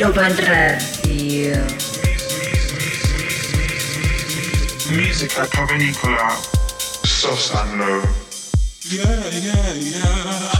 Music Radio. Musica provenicola, soft and low. Yeah, yeah, yeah.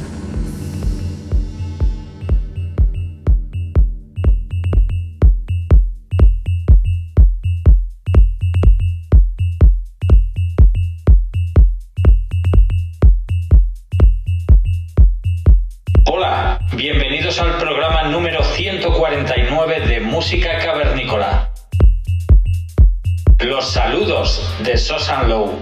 Los saludos de Sosan Low.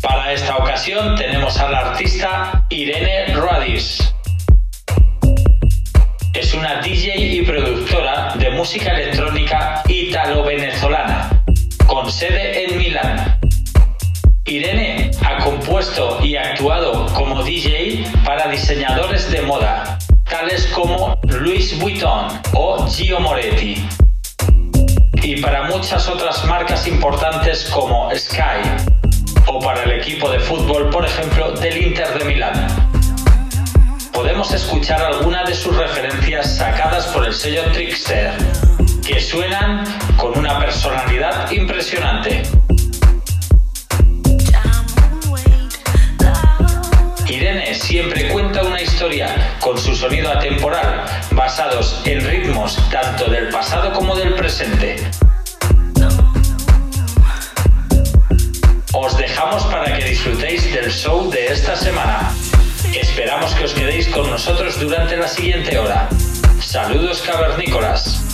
Para esta ocasión tenemos a la artista Irene Ruadis. Es una DJ y productora de música electrónica ítalo-venezolana, con sede en Milán. Irene ha compuesto y actuado como DJ para diseñadores de moda, como Louis Vuitton o Gio Moretti, y para muchas otras marcas importantes como Sky, o para el equipo de fútbol, por ejemplo, del Inter de Milán. Podemos escuchar algunas de sus referencias sacadas por el sello Trickster, que suenan con una personalidad impresionante. Irene siempre cuenta una historia con su sonido atemporal, basados en ritmos tanto del pasado como del presente. Os dejamos para que disfrutéis del show de esta semana. Esperamos que os quedéis con nosotros durante la siguiente hora. Saludos cavernícolas.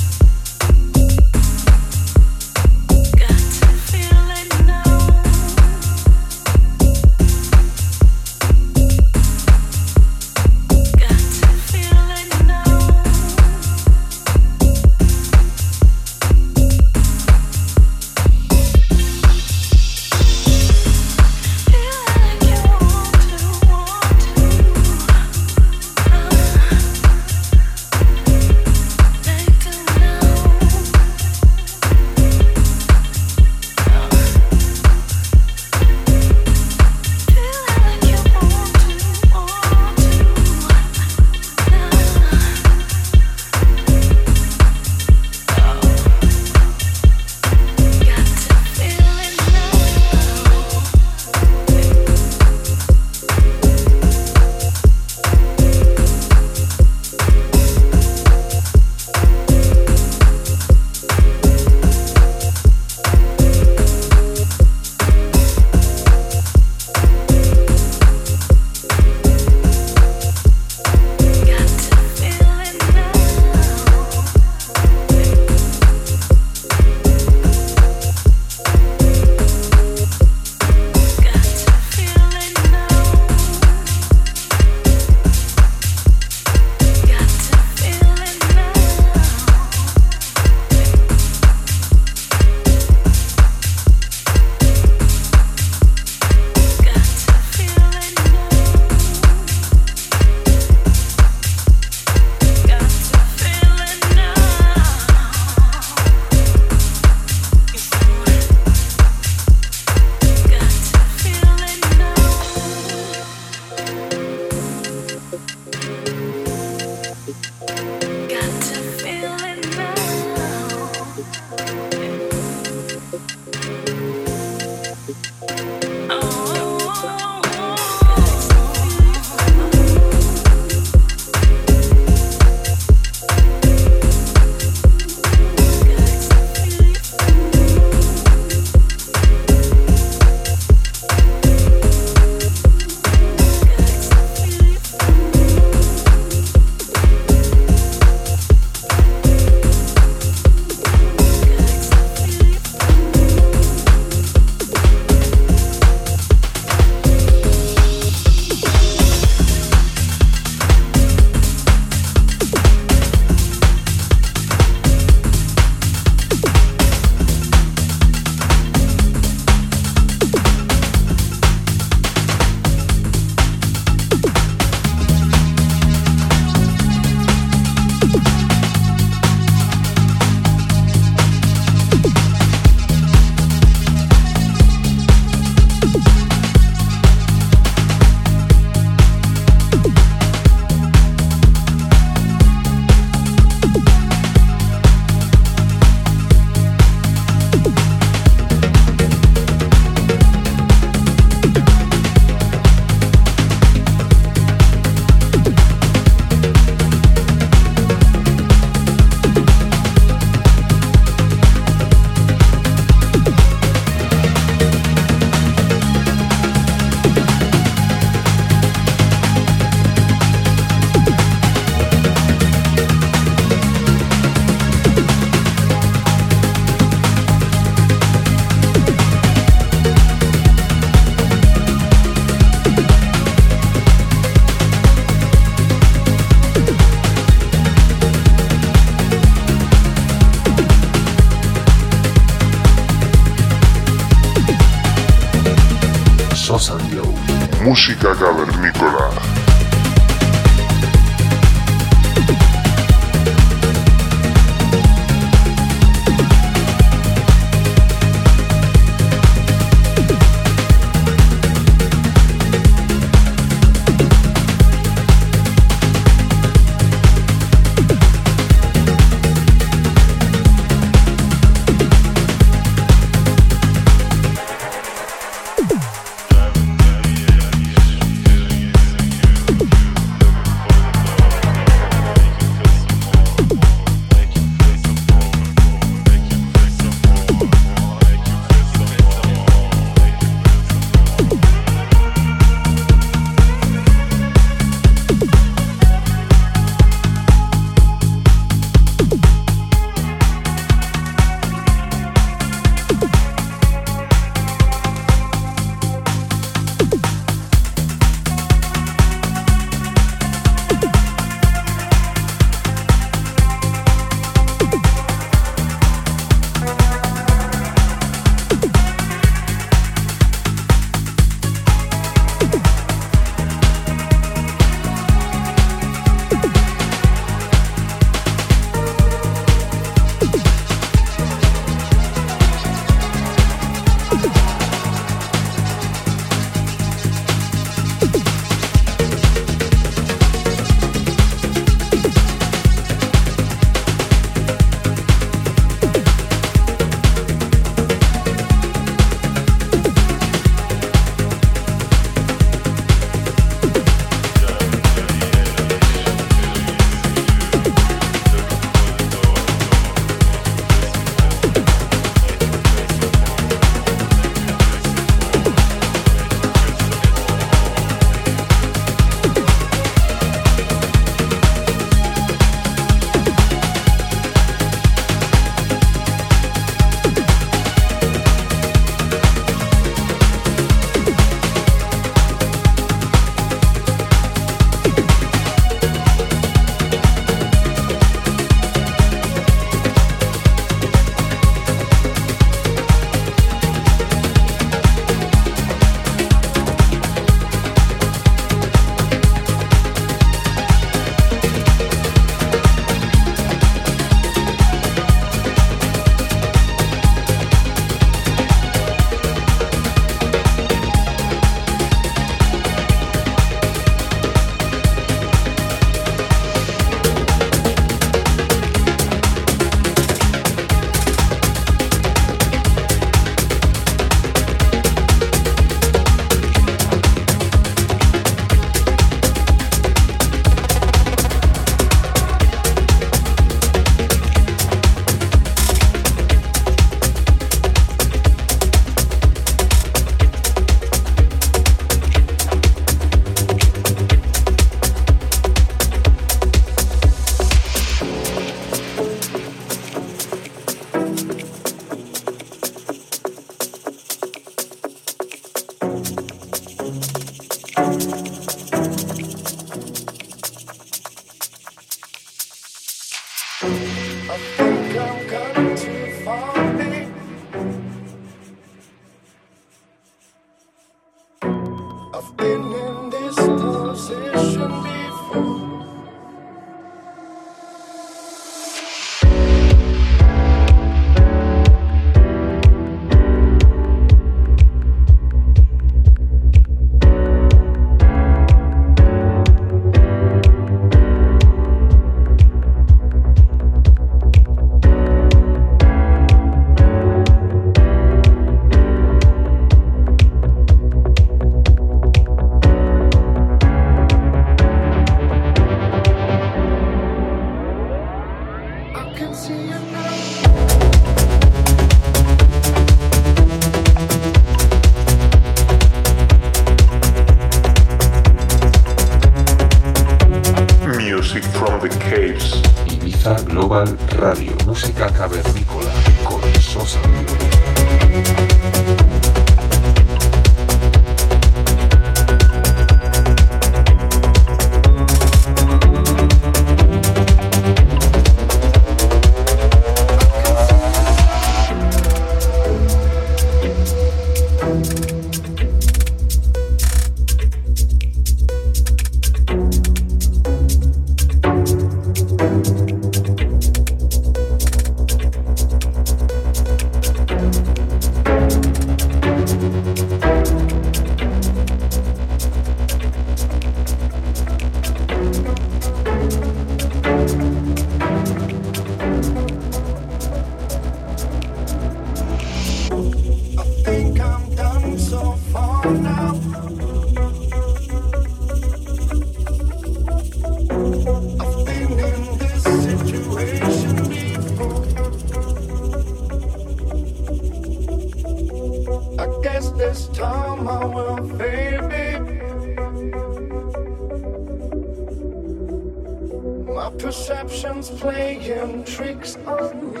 Perception's playing tricks on me.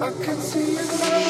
I can see it now.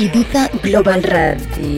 Ibiza Global Radio.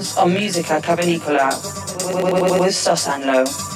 sounds on Musica Cavalicola with, with, with, with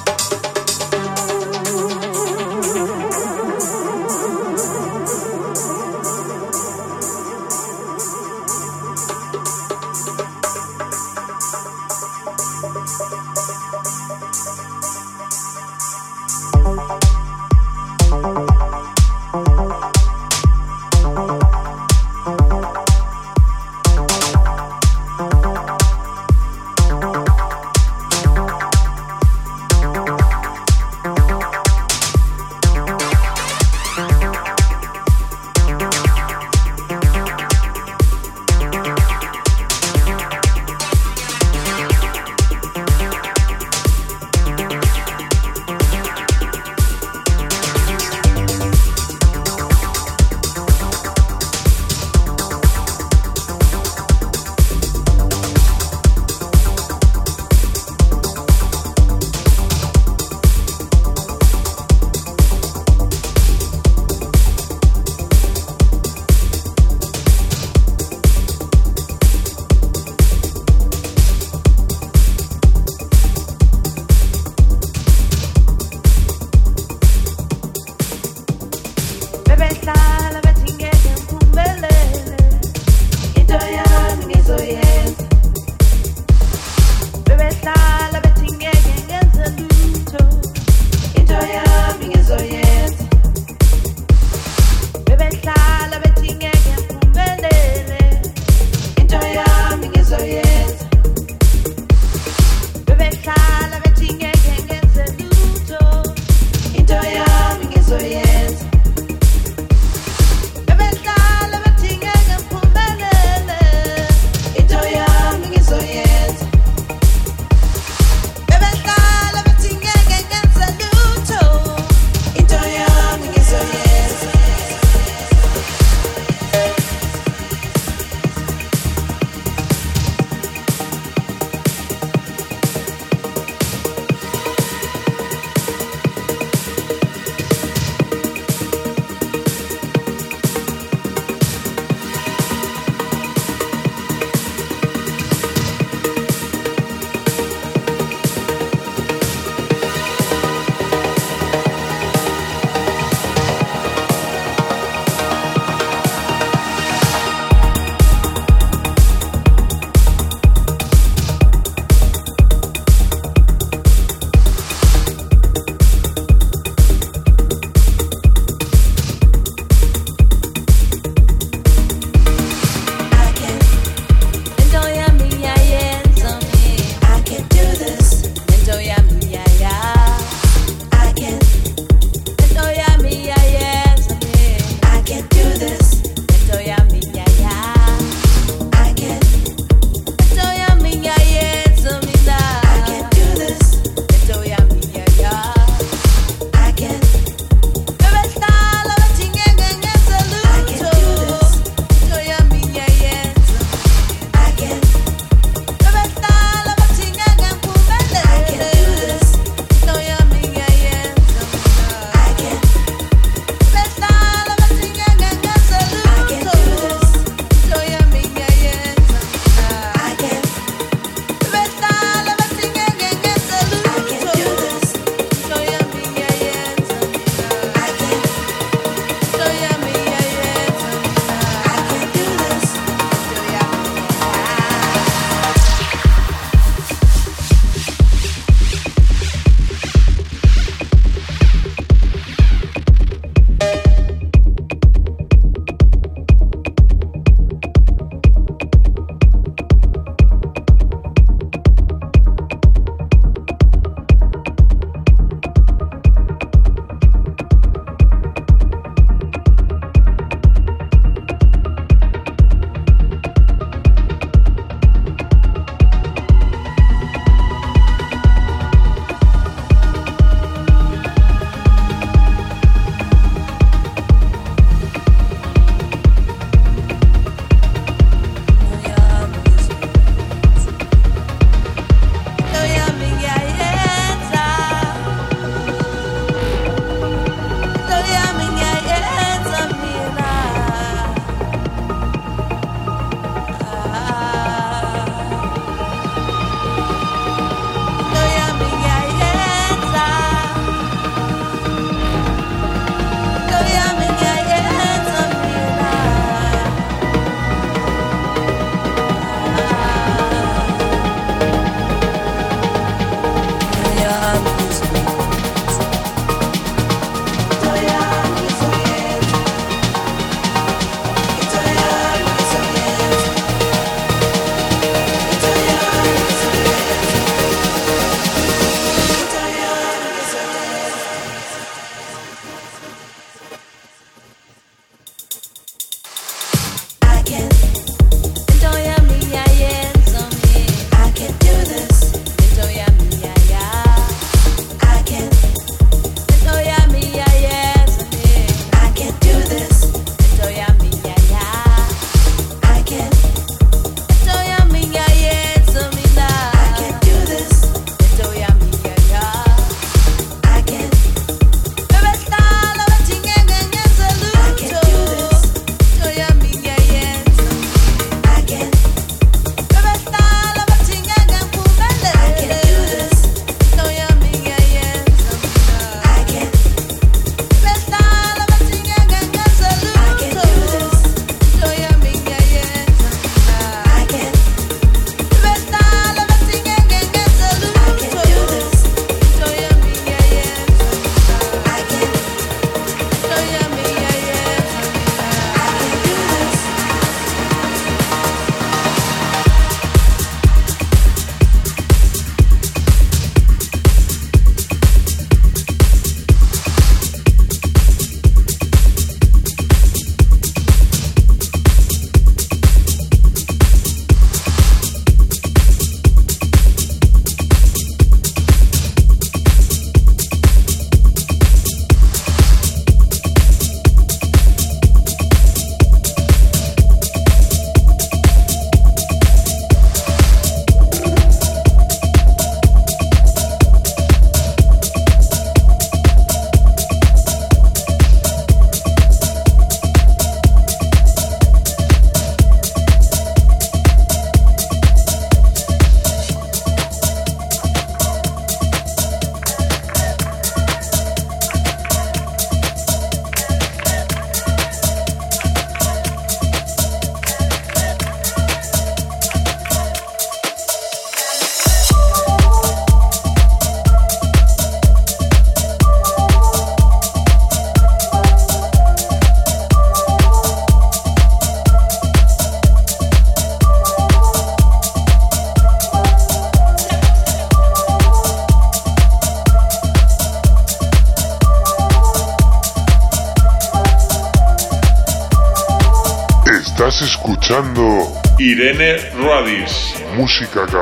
música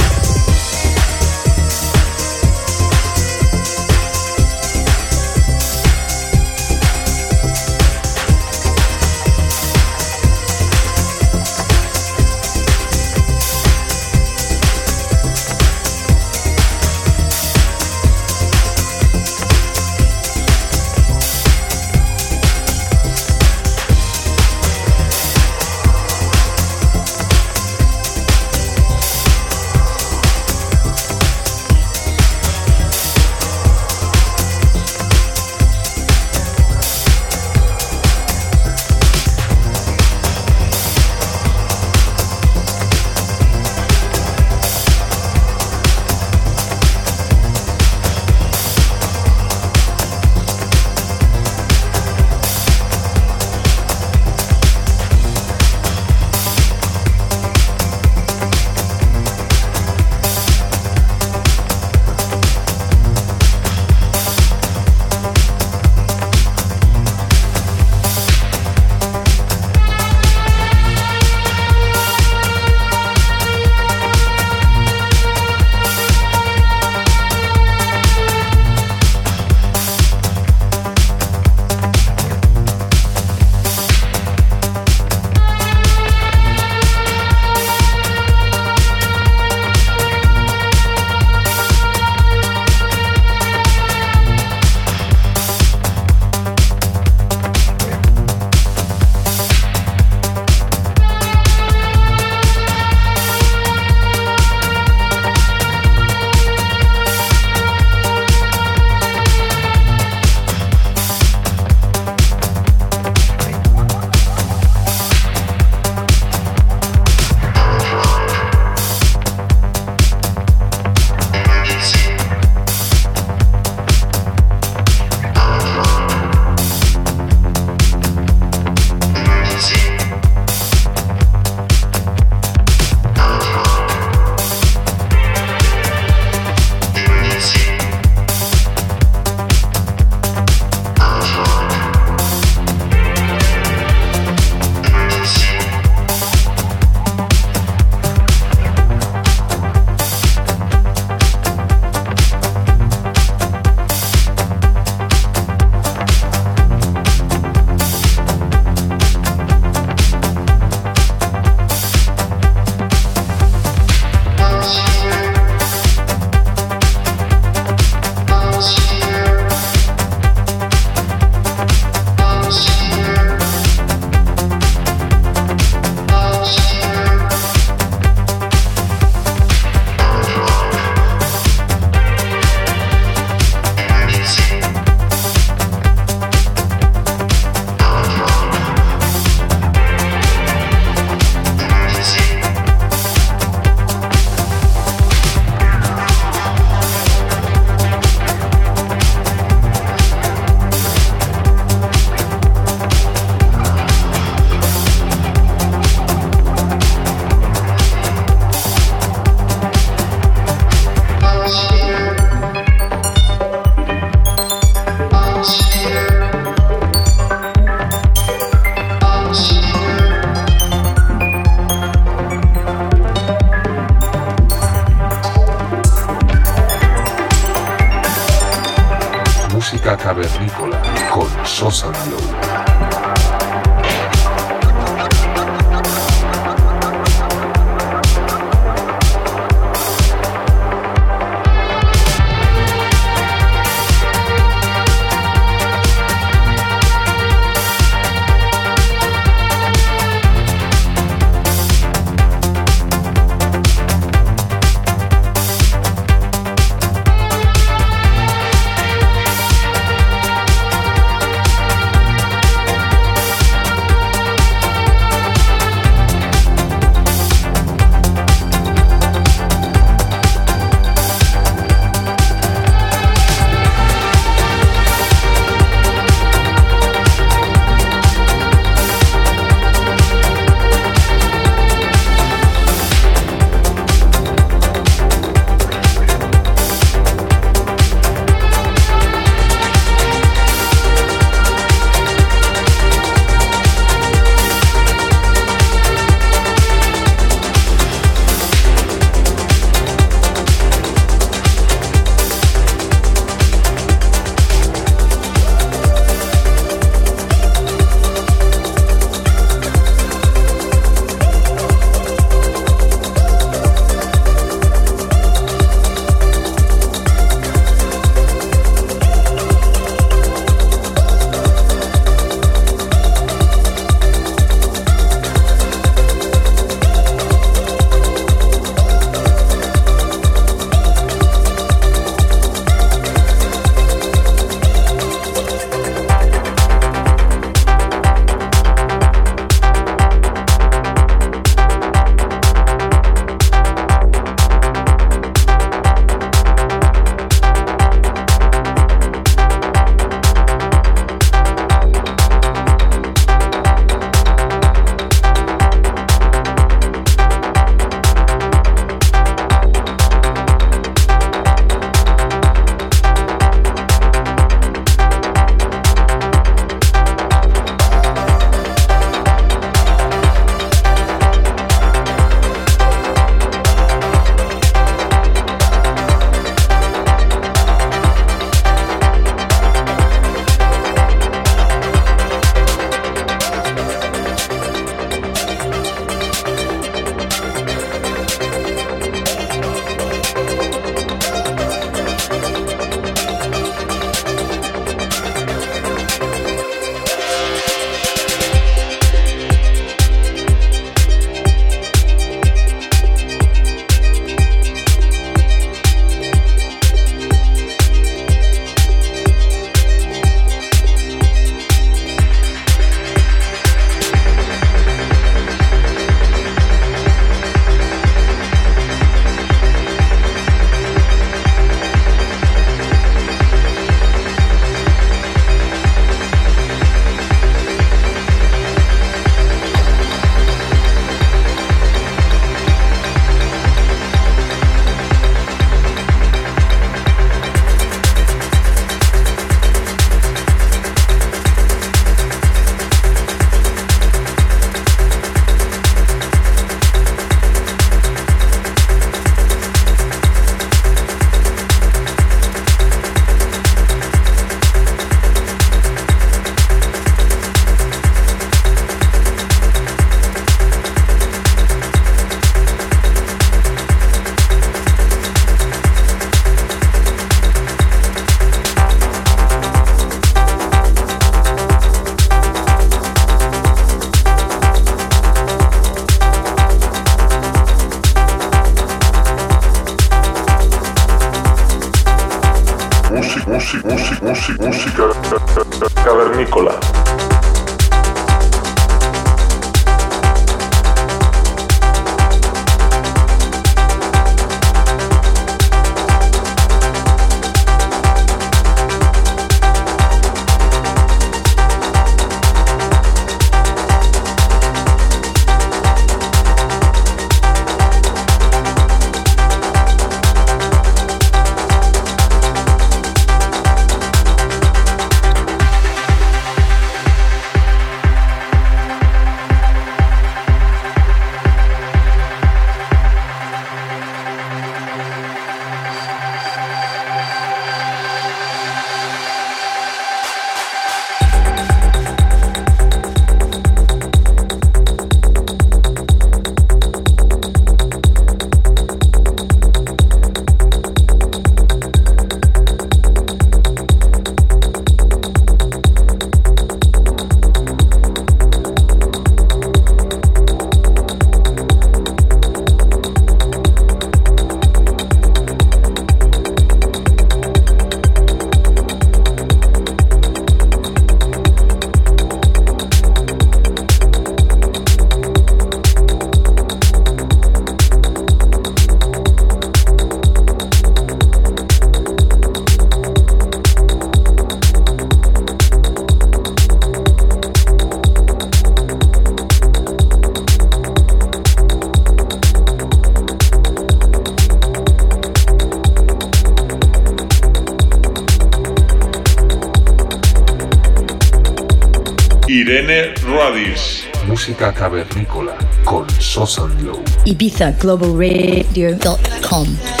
Música cavernícola con Sosan Low. IbizaGlobalRadio.com. cavernícola.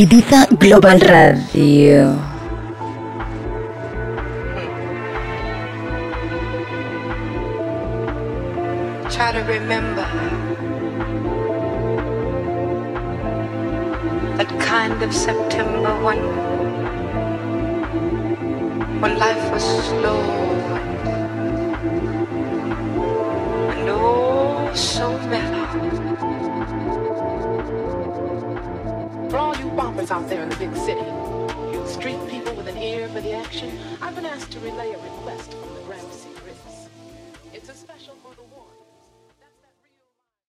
Ibiza Global Radio.